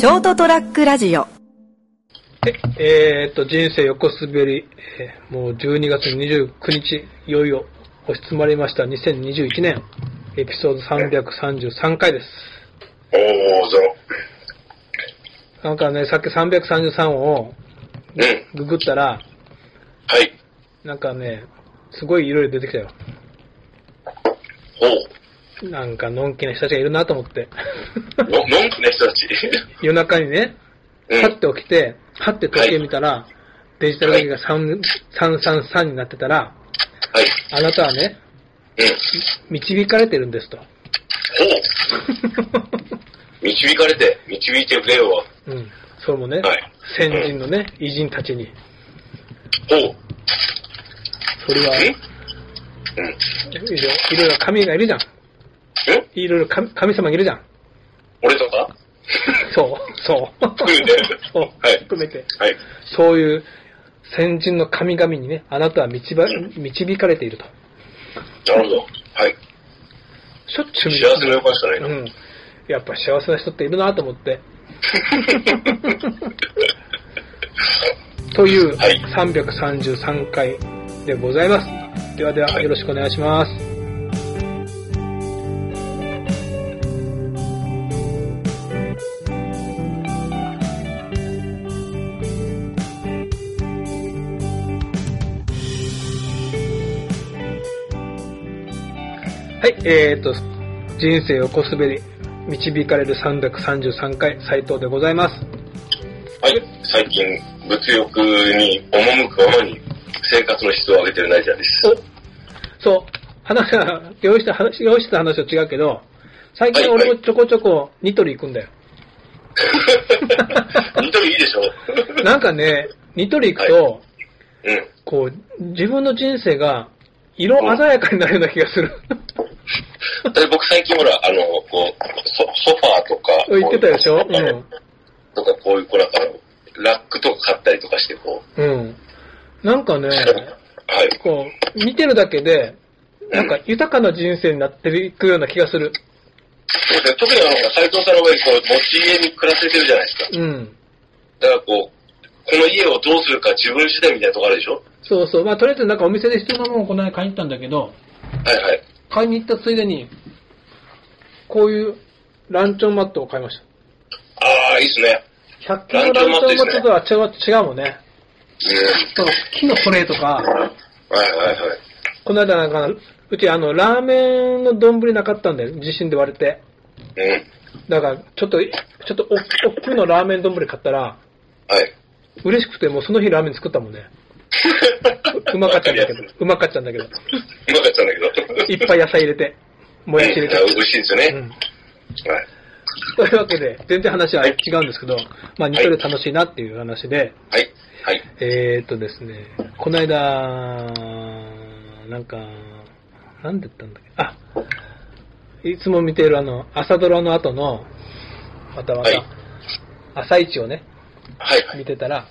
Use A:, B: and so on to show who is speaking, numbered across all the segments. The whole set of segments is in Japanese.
A: ショートトラックラジオ
B: えーっと、人生横滑り、えーもう12月29日、いよいよ押し積まれました2021年、エピソード333回です。
C: おー、ゾロ。
B: なんかね、さっき333を
C: うん。
B: ググったら、
C: はい。
B: なんかね、すごい色々出てきたよ。
C: ほう。
B: なんか、のんきな人たちがいるなと思って。
C: の、のんきな人たち。
B: 夜中にね、
C: うん
B: パッて起きて、パッて時計見たら、デジタル時計が3 333になってたら、
C: はい。
B: あなたはね、
C: うん。
B: 導かれてるんですと。
C: ほう。導かれて、導いてくれよ。
B: うん。それもね、
C: はい
B: 先人のね、偉人たちに。
C: ほう。
B: それは、
C: うん。
B: ろいろいろ神がいるじゃん。
C: うん
B: いろいろ神神様がいるじゃん。
C: 俺とか
B: そう、そう。
C: 含めて
B: そう、
C: はい
B: 含めて。
C: はい。
B: そういう先人の神々にね、あなたは導ば導かれていると。
C: なるほど。はい。
B: しょっちゅう
C: 幸せの予感しかないな。
B: うん。やっぱ幸せな人っているなと思って。という
C: はい
B: 333回でございます。ではではよろしくお願いします。はい、えーと、人生をこすべり、導かれる333回、斉藤でございます。
C: はい。最近、物欲に赴くままに生活の質を上げてるナイジャーです。
B: おそう、話は、用意した話、用意した話と違うけど、最近
C: はいはい
B: 俺もちょこちょこニトリ行くんだよ。
C: ニトリいいでしょ？
B: なんかね、ニトリ行くと、
C: うん。
B: こう、自分の人生が色鮮やかになるような気がする。
C: で僕最近ほら、あの、こう、ソソファーとか、
B: 言ってたでしょ？
C: こういうとか、こういう、こうなんかラックとか買ったりとかして、こう。
B: うん。うん。なんかね、
C: はい。
B: こう、見てるだけで、なんか豊かな人生になっていくような気がする。
C: そうですね特にあの、斎藤さんの場合、こう、持ち家に暮らせてるじゃないですか。
B: うん。
C: だからこう、この家をどうするか自分次第みたいなとこあるでしょ？
B: そうそう。まあ、とりあえずなんかお店で必要なものをこの間買いに行ったんだけど、
C: はいはい。
B: 買いに行ったついでに、こういうランチョンマットを買いました。
C: ああ、いいっすね。
B: 100均のランチョンマットとは違う違うもんね。
C: うん。
B: その木のトレーとか、
C: はいはいはい。
B: この間なんか、うちあの、ラーメンの丼なかったんだよ。地震で割れて。
C: うん。
B: だから、ちょっと、ちょっとお、大きめのラーメン丼買ったら、
C: はい。
B: 嬉しくてもうその日ラーメン作ったもんね。うまかったんだけど、うまかったんだけど。
C: うまかったんだけど。
B: いっぱい野菜入れて、もやし入れて。
C: うん美味しいですよね。
B: うん。
C: はい。
B: というわけで、全然話は違うんですけど、まあ、ニトリ楽しいなっていう話で、
C: はい。はい。
B: えーっとですね、この間、なんか、なんで言ったんだっけ、あ、いつも見ているあの、朝ドラの後の、またまた、
C: はい
B: 朝一をね、
C: はいはい。
B: 見てたら、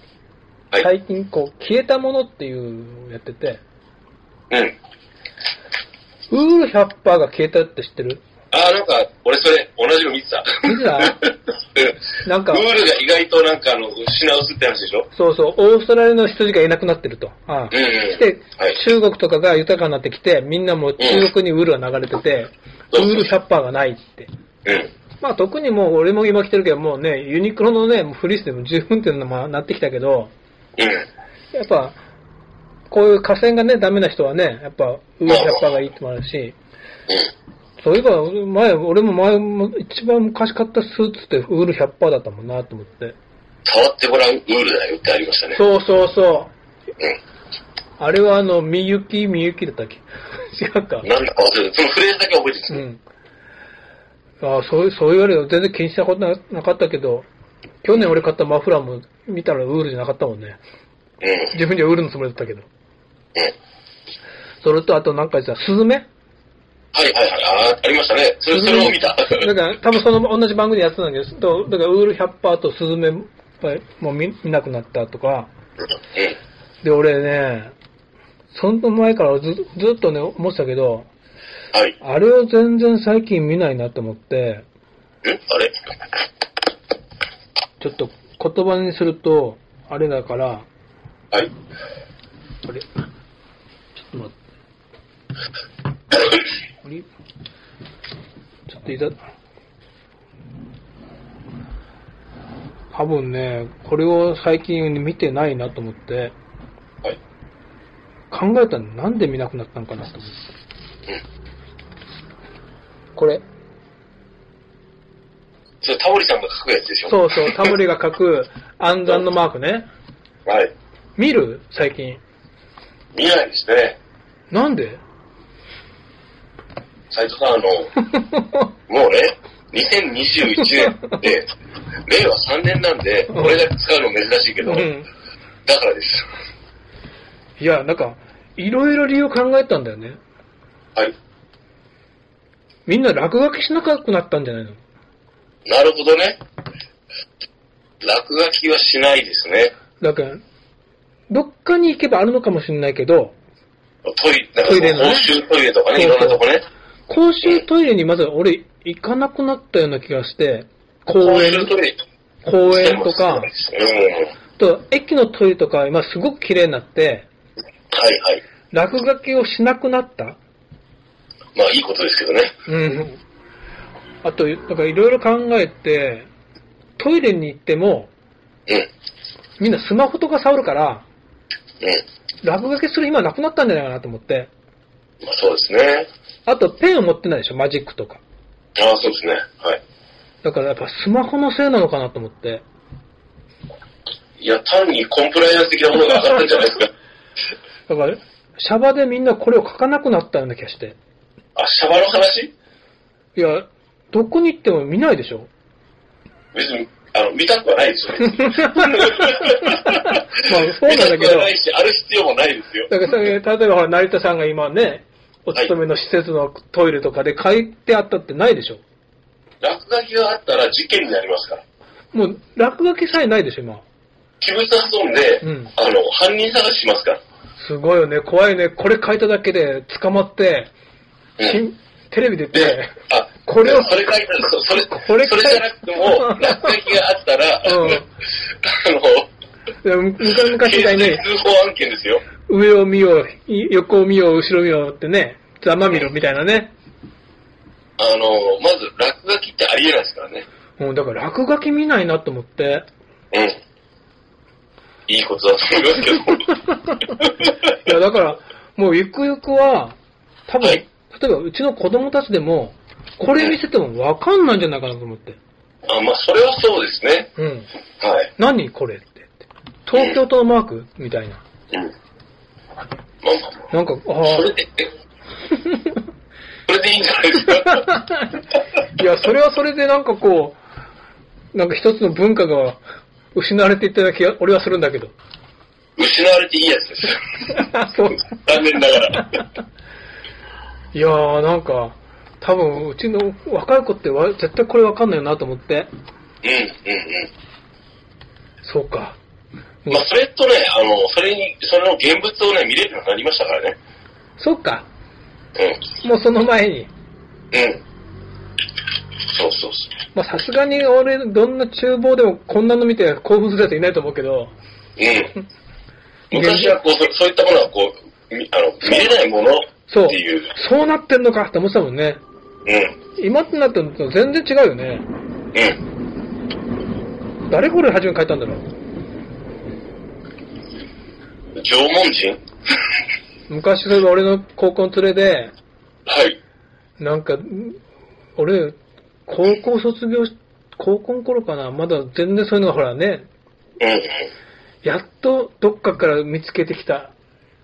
C: はい。
B: 最近こう、消えたものっていうのやってて、
C: うん。
B: ウール100%が消えたって知ってる？
C: ああ、なんか、俺それ、同じの見てた。
B: 見てた？
C: うん。
B: なんか
C: ウールが意外となんか、あの、品薄って話でしょ？
B: そうそう、オーストラリアの羊がいなくなってると。ああ
C: うんうん。
B: で、
C: はい。
B: 中国とかが豊かになってきて、みんなもう中国にウールが流れてて、
C: うん
B: ウール100%がないって。
C: うん。
B: まあ特にもう俺も今着てるけど、もうね、ユニクロのね、フリースでも十分っていうのもなってきたけど、
C: うん。
B: やっぱ、こういう河川がね、ダメな人はね、やっぱウール100%がいいってもあるし、そういえば、前、俺も前も一番昔買ったスーツってウール100%だったもんなと思って。
C: 触ってごらん、ウールだよってありましたね。
B: そうそうそう。
C: うん。
B: あれはあの、みゆき、みゆきだったっけ？違うか。
C: なんだか忘れた。そのフレーズだけ覚えてる。
B: うん。ああ、そう、そう言われるよ。全然気にしたことななかったけど、去年俺買ったマフラーも見たらウールじゃなかったもんね。
C: うん。
B: 自分にはウールのつもりだったけど。
C: うん。
B: それとあとなんかさ、スズメ？
C: はいはいはい。ああ、ありましたね。それ、それを見た。
B: だから多分その同じ番組でやってたんだけど、だからウール100%とスズメもう見見なくなったとか。
C: うん。
B: で、俺ね、その前からずずっとね、思ってたけど、
C: はい。
B: あれを全然最近見ないなと思って、
C: んあれ？
B: ちょっと言葉にすると、あれだから、
C: はい。
B: あれ、ちょっと待って。あれ？ちょっといざ、多分ね、これを最近見てないなと思って、
C: はい。
B: 考えたらなんで見なくなったのかなと思って。
C: うん。
B: これ、
C: それタモリさんが書くやつでしょ？
B: そうそう、タモリが書く暗算のマークね。
C: はい。
B: 見る？最近。
C: 見ないですね。
B: なんで？
C: 斉藤さん、あの、もうね、2021年で、令和3年なんで、これだけ使うの珍しいけど、
B: うん。
C: だからです。
B: いや、なんか、いろいろ理由考えたんだよね。
C: はい。
B: みんな落書きしなくなったんじゃないの？
C: なるほどね。落書きはしないですね。
B: だから、どっかに行けばあるのかもしれないけど、
C: トイレ、なんか
B: トイレのね
C: 公衆トイレとかね、い
B: そうそう
C: ろんなとこね。
B: 公衆トイレにまず俺行かなくなったような気がして、公
C: 公
B: 園
C: 衆、トイレ。
B: 公園とか、
C: うん。
B: と駅のトイレとか今すごく綺麗になって、
C: はいはい。
B: 落書きをしなくなった？
C: まあいいことですけどね。
B: うん。あと、だからいろいろ考えて、トイレに行っても、
C: うん。
B: みんなスマホとか触るから、
C: うん。
B: 落書きする今なくなったんじゃないかなと思って。
C: まあそうですね。
B: あと、ペンを持ってないでしょ、マジックとか。
C: ああ、そうですね。はい。
B: だからやっぱスマホのせいなのかなと思って。
C: いや、単にコンプライアンス的なものが上がったんじゃないですか。
B: だから、シャバでみんなこれを書かなくなったような気がして。
C: あ、シャバの話？
B: いや、どこに行っても見ないでしょ？
C: 別に、あの、見たくはないですよね。
B: まあ、そうなんだけ
C: 見たくは
B: ど、
C: ないし、ある必要もないですよ。
B: だから例えばほら、成田さんが今ね、お勤めの施設のトイレとかで書いてあったってないでしょ？
C: 落書きがあったら事件になりますから。
B: もう、落書きさえないでしょ、今。
C: 器物破損で、
B: うん
C: あの、犯人探ししますから。
B: すごいよね、怖いね。これ書いただけで捕まって、
C: うん
B: しテレビ出て
C: で、、あ、
B: これを
C: それ書いたそそれ、
B: これ
C: それじゃなくても、落書きがあったら、
B: うん
C: あの、
B: 昔昔みたいに
C: 通報案件ですよ。
B: 上を見よう、い横を見よう、後ろ見ようってね、ざまみろみたいなね。
C: あの、まず、落書きってありえないですからね。
B: もうだから落書き見ないなと思って。
C: うん。いいことだと思いますけど。
B: いや、だから、もうゆくゆくは、多分、
C: はい
B: 例えばうちの子供たちでも、これ見せてもわかんないんじゃないかなと思って。
C: あまあ、それはそうですね。
B: うん。
C: はい。
B: 何これって。東京都のマーク？みたいな。
C: うん。まあまあま
B: なんか、あ
C: あ。それで、えそれでいいんじゃないですか？
B: あ。いや、それはそれでなんかこう、なんか一つの文化が失われていったような気が、俺はするんだけど。
C: 失われていいやつですよ。
B: そう。
C: 残念ながら。
B: いやー、なんか、多分、うちの若い子ってわ絶対これわかんないよなと思って。
C: うん、うん、うん。
B: そうか。
C: まあ、それとね、あの、それに、それの現物をね、見れるようになりましたからね。
B: そうか。
C: う
B: もうその前に。
C: ん。うん。そうそうそ
B: まあさすがに俺、どんな厨房でもこんなの見て興奮するやついないと思うけど。
C: う。うん。昔はこう、そそういったものはこう、みあの、見れないもの
B: そう
C: っていう。。
B: そうなってんのかって思ってたもんね。
C: うん。
B: 今ってなってると全然違うよね。
C: うん。
B: 誰これ初め書いたんだろう。
C: 縄文人？
B: 昔そういえば俺の高校の連れで、
C: はい。
B: なんか、ん俺、高校卒業し、高校の頃かな、まだ全然そういうのがほらね、
C: うんうん。
B: やっとどっかから見つけてきた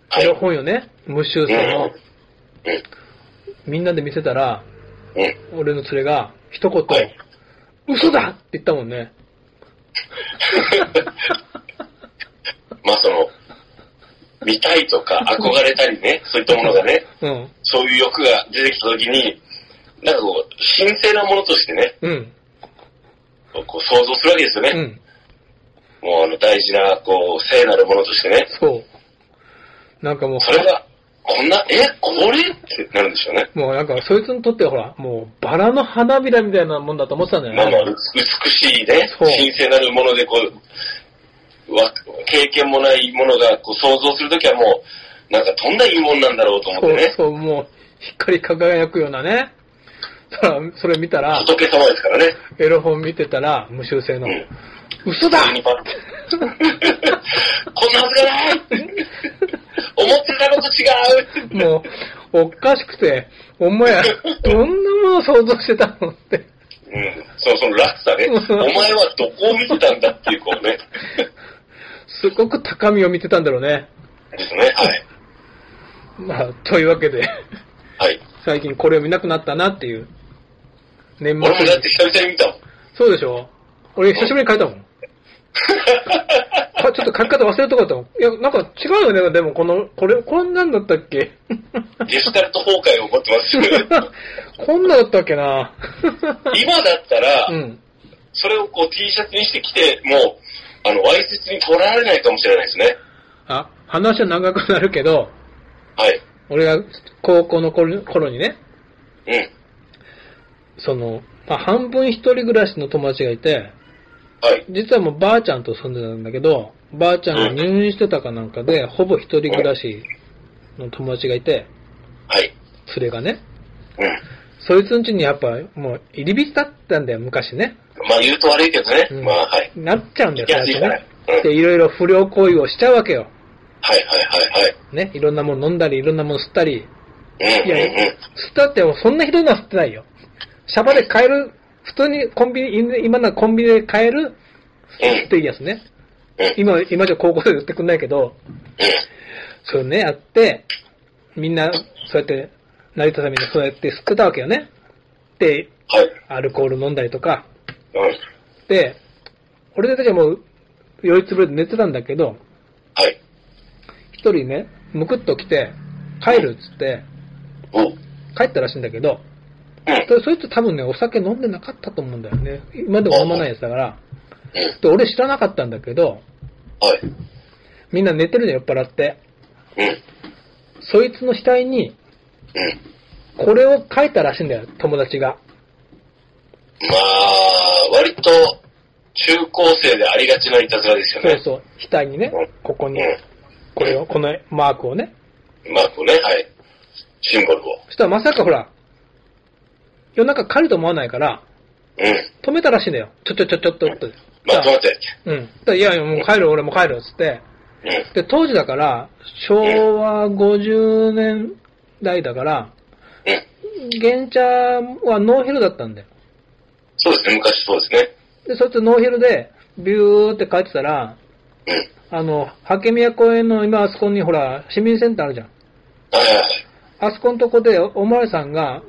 C: は
B: 本よね、無修
C: うん
B: 正の。
C: うん。
B: みんなで見せたら、
C: うん。
B: 俺の連れが一言、
C: はい
B: 嘘だって言ったもんね。
C: まあその、見たいとか憧れたりね、そういったものがね、
B: うん。
C: そういう欲が出てきたときに、なんかこう、神聖なものとしてね、
B: うん。
C: こう想像するわけですよね。
B: うん。
C: もうあの大事な、こう、聖なるものとしてね。
B: そう。なんかもう、
C: それが、こんな、え、これ？ってなるんでしょうね。
B: もうなんか、そいつにとってはほら、もう、バラの花びらみたいなもんだと思ってたんだよね。
C: まあまあ、美しいね、
B: そう
C: 神聖なるもので、こう、わ経験もないものがこう想像するときはもう、なんかどんないいもんなんだろうと思ってね。
B: そうそう、もう、光り輝くようなね。そらそれ見たら、
C: 仏様ですからね。
B: エロ本見てたら、無修正の、
C: うん
B: 嘘だ
C: こんなはずがない思ってたのと違う
B: もう、おかしくて、お前や、どんなものを想像してたのって。
C: うん。そう、その落差ね。お前はどこを見てたんだっていう、こうね。
B: すごく高みを見てたんだろうね。
C: ですね。はい。
B: まあ、というわけで、
C: はい。
B: 最近これを見なくなったなっていう。年末に
C: 俺もだって久々に見たもん。
B: そうでしょ？俺久しぶりに書いたもん。かちょっと書き方忘れとかったもん。いや、なんか違うよね、でもこの、これ、こんなんだったっけ？
C: ゲシュタルト崩壊が起こってます。
B: こんなんだったっけな？
C: 今だったら、
B: うん。
C: それをこう T シャツにしてきて、もう、あの、わいせつに取られないかもしれないですね。
B: あ、話は長くなるけど、
C: はい。
B: 俺が高校の頃頃にね、
C: うん。
B: その、まあ、半分一人暮らしの友達がいて、
C: はい。
B: 実はもうばあちゃんと住んでたんだけど、ばあちゃんが入院してたかなんかで、ほぼ一人暮らしの友達がいて、
C: はい。
B: 連れがね。
C: うん。
B: そいつん家にやっぱもう入り浸だったんだよ、昔ね。
C: まあ言うと悪いけどね。
B: うん
C: まあはい。
B: なっちゃうんだよ、
C: 行きやすいから
B: ね。
C: うん
B: で、いろいろ不良行為をしちゃうわけよ。
C: はいはいはいはい。
B: ね。いろんなもの飲んだり、いろんなもの吸ったり。
C: うんうんうん。
B: いや、吸ったってもそんなひどいのは吸ってないよ。シャバで買える、普通にコンビニ、今ならコンビニで買える、
C: うん。
B: っていいやつね。
C: うん。
B: 今、今じゃ高校生で売ってくんないけど、
C: うん。
B: そうね、やって、みんな、そうやって、成田さんみんなそうやって吸ってたわけよね。で、
C: はい。
B: アルコール飲んだりとか。
C: うん。
B: で、俺たちはもう、酔いつぶれて寝てたんだけど、
C: はい。
B: 一人ね、むくっと来て、帰るっつって。帰ったらしいんだけど、
C: うん。
B: そそいつ多分ね、お酒飲んでなかったと思うんだよね。今でも飲まないやつだから。
C: うん。
B: で、俺知らなかったんだけど、
C: はい。
B: みんな寝てるの酔っ払って、
C: うん。
B: そいつの額に、
C: うん。
B: これを書いたらしいんだよ、友達が。
C: まあ、割と、中高生でありがちないたずらですよね。
B: そうそう、額にね
C: うん、
B: ここに
C: う、
B: これを、このマークをね。
C: ん。マークをね、はい。シンボルを。
B: そしたらまさかほら、夜中帰ると思わないから、
C: うん。
B: 止めたらしいんだよ。ちょちょちょちょっとって。
C: まあ、止まって。
B: うん。いやいや、もう帰る、俺も帰る、つって。
C: うん。
B: で、当時だから、昭和50年代だから、
C: うん。
B: 玄茶はノーヒルだったんだよ。
C: そうですね、昔そうですね。
B: で、そいつノーヒルで、ビューって帰ってたら、
C: うん。
B: あの、ハ宮公園の今あそこにほら、市民センターあるじゃん。あそこのとこでおまわりさんが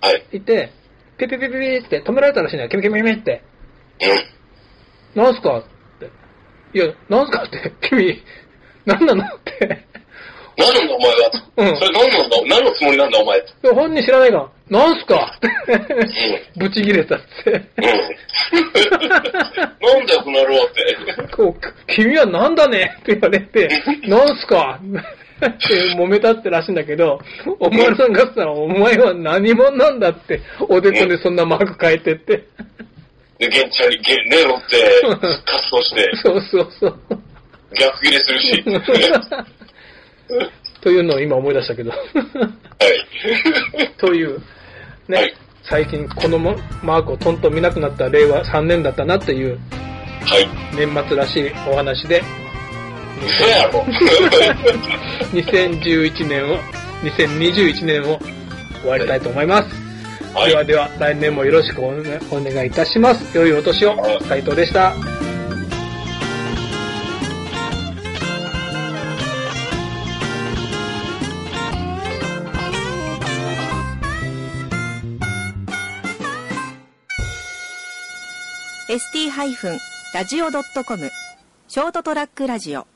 C: はい。はい。
B: いて、ピピピピピって止められたらしいんだよ。キミキミキミって。
C: うん。
B: なんすか？って。いや、なんすか？って。君、なんなの？って。
C: 何なんだお前は？と。
B: うん
C: それ何なんだ？何のつもりなんだお前？と。
B: いや本人知らないが、なんすか？って。ブチ切れたって。
C: うん。なんだよ、この野郎って。
B: こう、君はなんだね？って言われて、なんすか？って揉めたってらしいんだけど、お前さんがさ、お前は何者なんだって、おでこにそんなマーク書いてって。
C: で、現地に、げね乗って、活動して、
B: そうそうそう。
C: 逆切れするし。
B: というのを今思い出したけど。
C: はい。
B: という、ね、
C: はい
B: 最近このマークをトントン見なくなった令和3年だったなっていう
C: はい。
B: 年末らしいお話で、
C: 嘘やろ。
B: 2011年を、2021年を終わりたいと思います。
C: はい
B: ではでは、来年もよろしくお,、ね、お願いいたします。良いお年を
C: はい、
B: 斉藤でした。
A: ST-radio.com ショートトラックラジオ